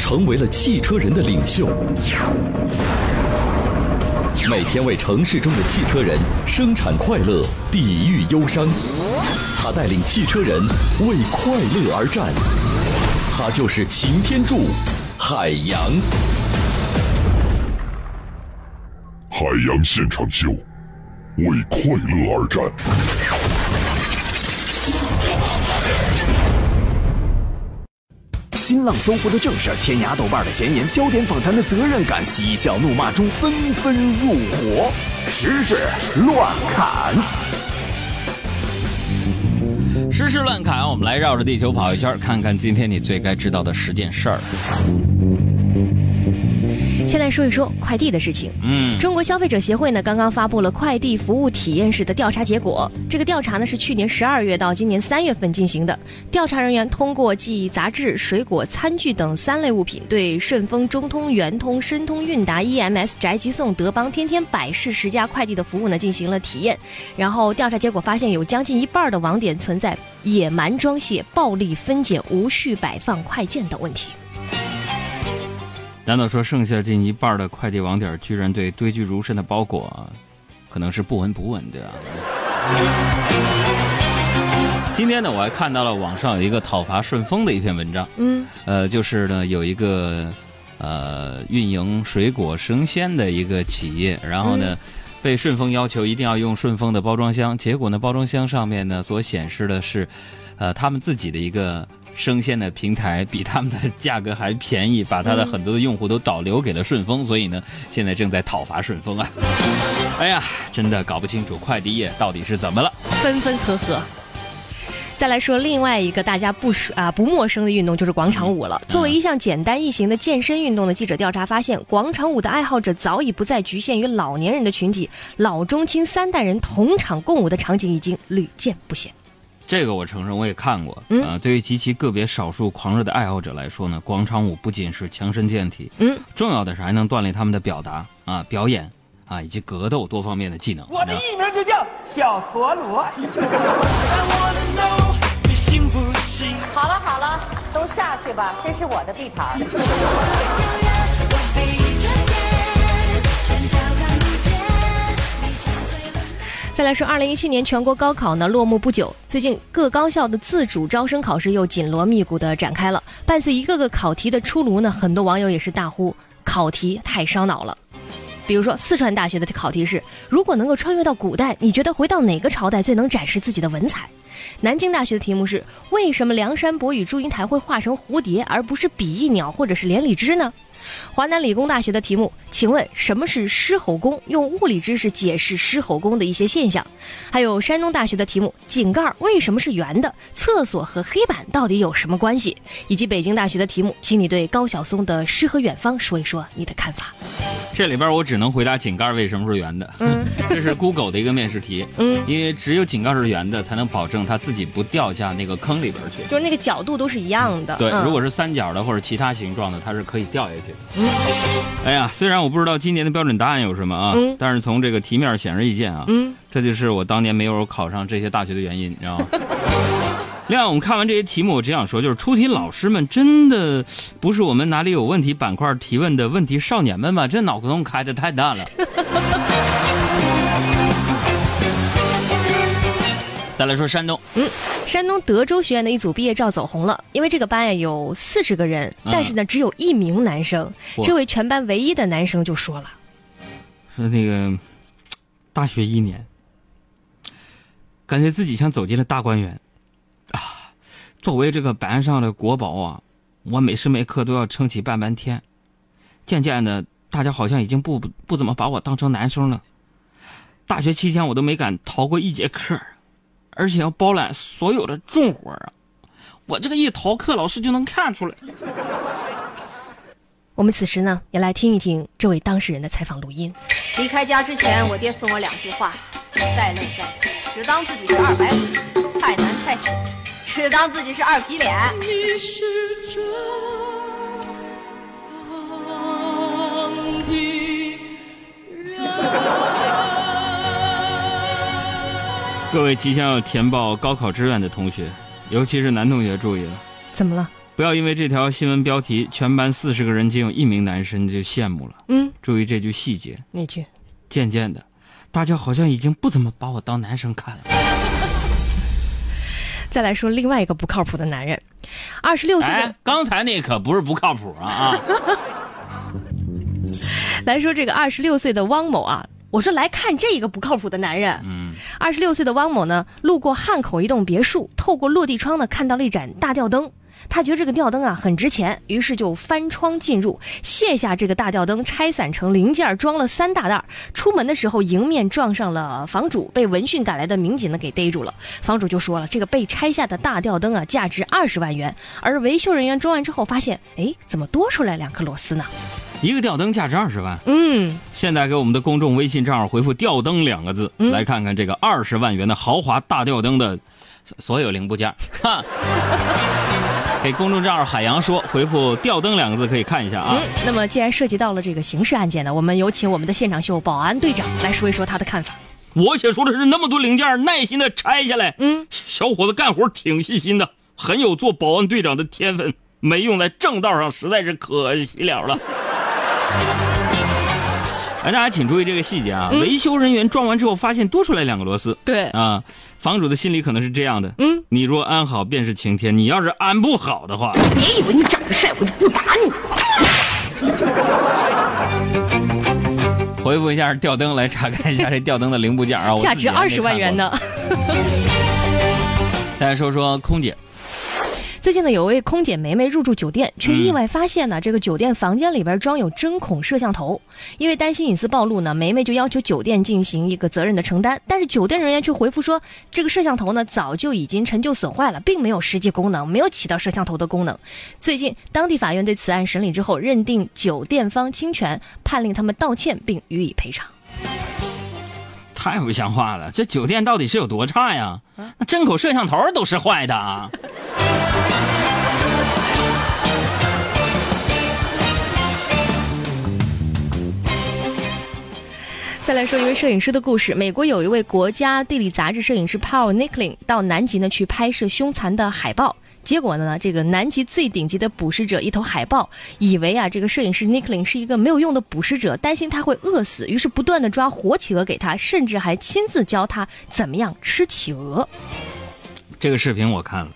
成为了汽车人的领袖。每天为城市中的汽车人生产快乐，抵御忧伤。他带领汽车人为快乐而战。他就是擎天柱，海洋。海洋现场秀，为快乐而战。新浪、搜狐的正事，天涯、豆瓣的闲言，焦点访谈的责任感，嬉笑怒骂中纷纷入伙，时事乱砍。时事乱砍，我们来绕着地球跑一圈，看看今天你最该知道的十件事儿。先来说一说快递的事情。嗯，中国消费者协会呢刚刚发布了快递服务体验式的调查结果。这个调查呢是去年十二月到今年三月份进行的。调查人员通过寄杂志、水果、餐具等三类物品，对顺丰、中通、圆通、申通、韵达、EMS、宅急送、德邦、天天、百世十家快递的服务呢进行了体验。然后调查结果发现，有将近一半的网点存在野蛮装卸、暴力分拣、无序摆放快件等问题。难道说剩下近一半的快递网点居然对堆积如山的包裹，可能是不闻不问，对吧？今天呢，我还看到了网上有一个讨伐顺丰的一篇文章，嗯，呃，就是呢有一个呃运营水果生鲜的一个企业，然后呢被顺丰要求一定要用顺丰的包装箱，结果呢包装箱上面呢所显示的是，呃他们自己的一个。生鲜的平台比他们的价格还便宜，把他的很多的用户都导流给了顺丰，所以呢，现在正在讨伐顺丰啊！哎呀，真的搞不清楚快递业到底是怎么了，分分合合。再来说另外一个大家不熟啊不陌生的运动，就是广场舞了。作为一项简单易行的健身运动的记者调查发现，广场舞的爱好者早已不再局限于老年人的群体，老中青三代人同场共舞的场景已经屡见不鲜。这个我承认，我也看过。啊，对于极其个别少数狂热的爱好者来说呢，广场舞不仅是强身健体，嗯，重要的是还能锻炼他们的表达啊、表演啊以及格斗多方面的技能。我的艺名就叫小陀螺。好了好了，都下去吧，这是我的地盘。再来说，二零一七年全国高考呢落幕不久，最近各高校的自主招生考试又紧锣密鼓的展开了。伴随一个个考题的出炉呢，很多网友也是大呼考题太烧脑了。比如说，四川大学的考题是：如果能够穿越到古代，你觉得回到哪个朝代最能展示自己的文采？南京大学的题目是：为什么梁山伯与祝英台会化成蝴蝶而不是比翼鸟或者是连理枝呢？华南理工大学的题目，请问什么是狮吼功？用物理知识解释狮吼功的一些现象。还有山东大学的题目，井盖为什么是圆的？厕所和黑板到底有什么关系？以及北京大学的题目，请你对高晓松的《诗和远方》说一说你的看法。这里边我只能回答井盖为什么是圆的。嗯，这是 Google 的一个面试题。嗯，因为只有井盖是圆的，才能保证它自己不掉下那个坑里边去。就是那个角度都是一样的。对，如果是三角的或者其他形状的，它是可以掉下去。嗯，哎呀，虽然我不知道今年的标准答案有什么啊，但是从这个题面显而易见啊，嗯，这就是我当年没有考上这些大学的原因，你知道吗？另外，我们看完这些题目，我只想说，就是出题老师们真的不是我们哪里有问题板块提问的问题少年们吧？这脑壳洞开的太大了。再来说山东，嗯，山东德州学院的一组毕业照走红了，因为这个班呀有四十个人，但是呢只有一名男生，这位全班唯一的男生就说了，说那个大学一年，感觉自己像走进了大观园，啊，作为这个班上的国宝啊，我每时每刻都要撑起半边天，渐渐的，大家好像已经不不怎么把我当成男生了，大学期间我都没敢逃过一节课。而且要包揽所有的重活啊！我这个一逃课，老师就能看出来。我们此时呢，也来听一听这位当事人的采访录音。离开家之前，我爹送我两句话：再累再苦，只当自己是二百五；再难再险，只当自己是二皮脸。你是这各位即将要填报高考志愿的同学，尤其是男同学注意了，怎么了？不要因为这条新闻标题，全班四十个人仅有一名男生就羡慕了。嗯，注意这句细节。哪句？渐渐的，大家好像已经不怎么把我当男生看了。再来说另外一个不靠谱的男人，二十六岁的。刚才那可不是不靠谱啊啊！来说这个二十六岁的汪某啊，我说来看这个不靠谱的男人。嗯，二十六岁的汪某呢，路过汉口一栋别墅，透过落地窗呢，看到了一盏大吊灯。他觉得这个吊灯啊很值钱，于是就翻窗进入，卸下这个大吊灯，拆散成零件，装了三大袋。出门的时候迎面撞上了房主，被闻讯赶来的民警呢给逮住了。房主就说了，这个被拆下的大吊灯啊价值二十万元，而维修人员装完之后发现，哎，怎么多出来两颗螺丝呢？一个吊灯价值二十万。嗯，现在给我们的公众微信账号回复“吊灯”两个字，来看看这个二十万元的豪华大吊灯的所有零部件。哈。给公众账号海洋说回复“吊灯”两个字可以看一下啊。嗯，那么既然涉及到了这个刑事案件呢，我们有请我们的现场秀保安队长来说一说他的看法。我想说的是，那么多零件，耐心的拆下来。嗯，小伙子干活挺细心的，很有做保安队长的天分，没用在正道上，实在是可惜了了。哎，大家请注意这个细节啊！维修人员装完之后，发现多出来两个螺丝。对啊，房主的心里可能是这样的：嗯，你若安好，便是晴天；你要是安不好的话，别以为你长得帅，我就不打你。回复一下吊灯，来查看一下这吊灯的零部件啊！价值二十万元呢。再来说说空姐。最近呢，有位空姐梅梅入住酒店，却意外发现呢，这个酒店房间里边装有针孔摄像头。因为担心隐私暴露呢，梅梅就要求酒店进行一个责任的承担。但是酒店人员却回复说，这个摄像头呢早就已经陈旧损坏了，并没有实际功能，没有起到摄像头的功能。最近当地法院对此案审理之后，认定酒店方侵权，判令他们道歉并予以赔偿。太不像话了！这酒店到底是有多差呀？那针口摄像头都是坏的啊！再来说一位摄影师的故事。美国有一位国家地理杂志摄影师 Paul Nicklin 到南极呢去拍摄凶残的海豹。结果呢？这个南极最顶级的捕食者一头海豹，以为啊，这个摄影师 Nicklin 是一个没有用的捕食者，担心他会饿死，于是不断的抓活企鹅给他，甚至还亲自教他怎么样吃企鹅。这个视频我看了，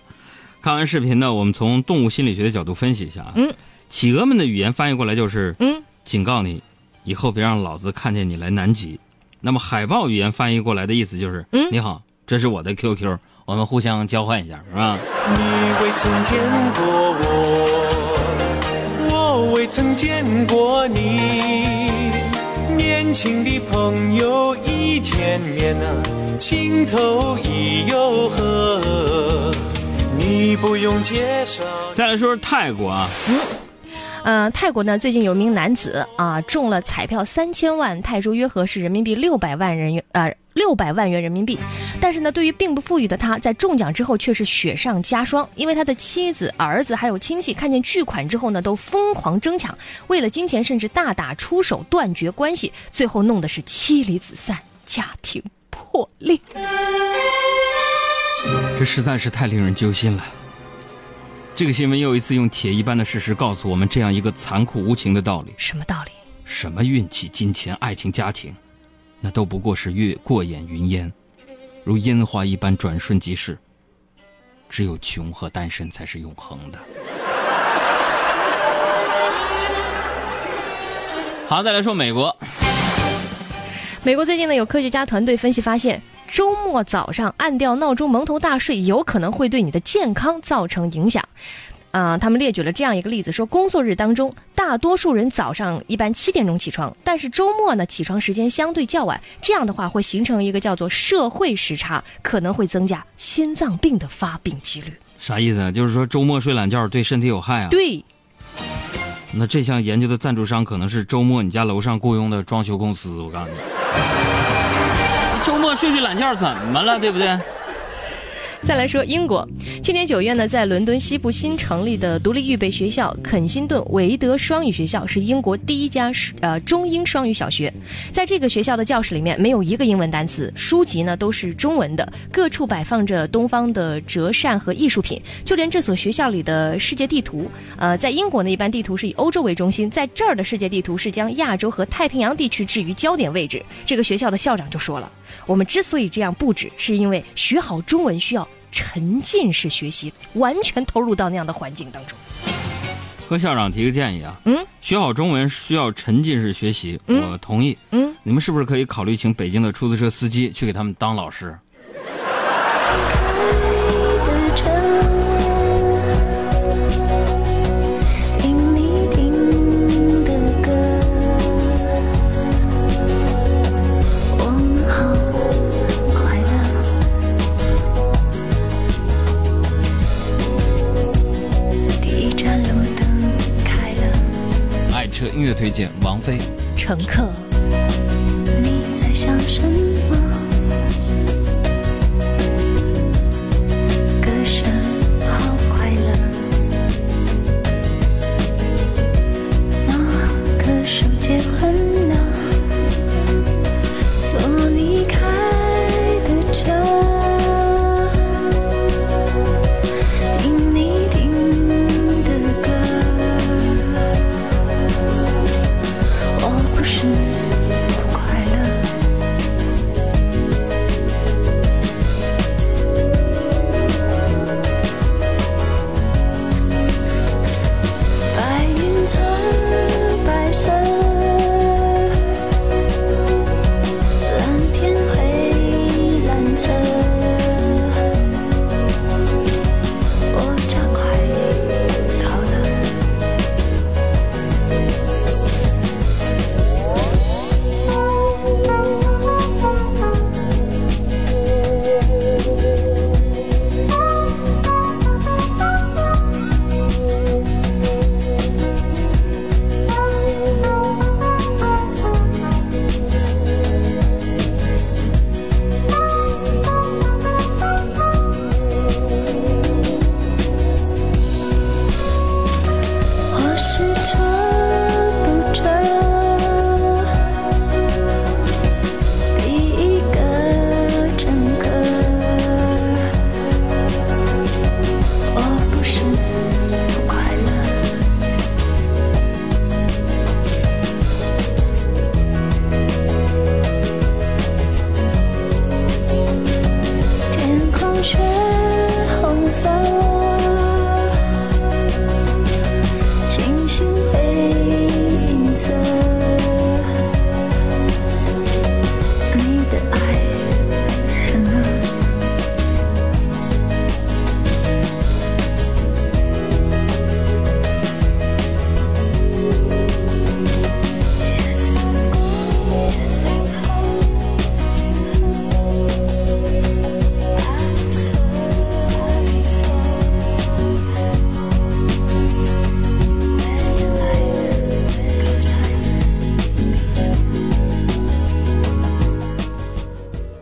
看完视频呢，我们从动物心理学的角度分析一下啊。嗯。企鹅们的语言翻译过来就是嗯，警告你，以后别让老子看见你来南极。那么海豹语言翻译过来的意思就是嗯，你好，这是我的 QQ。我们互相交换一下，是吧？你未曾见过我，我未曾见过你。年轻的朋友一见面啊，情投意又合。你不用介绍。再来说说泰国啊。嗯，泰国呢，最近有一名男子啊中了彩票三千万泰铢，约合是人民币六百万人元，呃，六百万元人民币。但是呢，对于并不富裕的他，在中奖之后却是雪上加霜，因为他的妻子、儿子还有亲戚看见巨款之后呢，都疯狂争抢，为了金钱甚至大打出手，断绝关系，最后弄得是妻离子散，家庭破裂。这实在是太令人揪心了。这个新闻又一次用铁一般的事实告诉我们这样一个残酷无情的道理：什么道理？什么运气、金钱、爱情、家庭，那都不过是越过眼云烟，如烟花一般转瞬即逝。只有穷和单身才是永恒的。好，再来说美国。美国最近呢，有科学家团队分析发现。周末早上按掉闹钟蒙头大睡，有可能会对你的健康造成影响。啊，他们列举了这样一个例子，说工作日当中，大多数人早上一般七点钟起床，但是周末呢起床时间相对较晚，这样的话会形成一个叫做社会时差，可能会增加心脏病的发病几率。啥意思啊？就是说周末睡懒觉对身体有害啊？对。那这项研究的赞助商可能是周末你家楼上雇佣的装修公司。我告诉你，周末睡睡懒觉怎么了？对不对？再来说英国，去年九月呢，在伦敦西部新成立的独立预备学校肯辛顿维德双语学校是英国第一家呃中英双语小学。在这个学校的教室里面没有一个英文单词，书籍呢都是中文的，各处摆放着东方的折扇和艺术品，就连这所学校里的世界地图，呃，在英国呢一般地图是以欧洲为中心，在这儿的世界地图是将亚洲和太平洋地区置于焦点位置。这个学校的校长就说了，我们之所以这样布置，是因为学好中文需要。沉浸式学习，完全投入到那样的环境当中。和校长提个建议啊，嗯，学好中文需要沉浸式学习，我同意。嗯，你们是不是可以考虑请北京的出租车司机去给他们当老师？音乐推荐：王菲，《乘客》。你在想什么？歌声好快乐。那歌手结婚。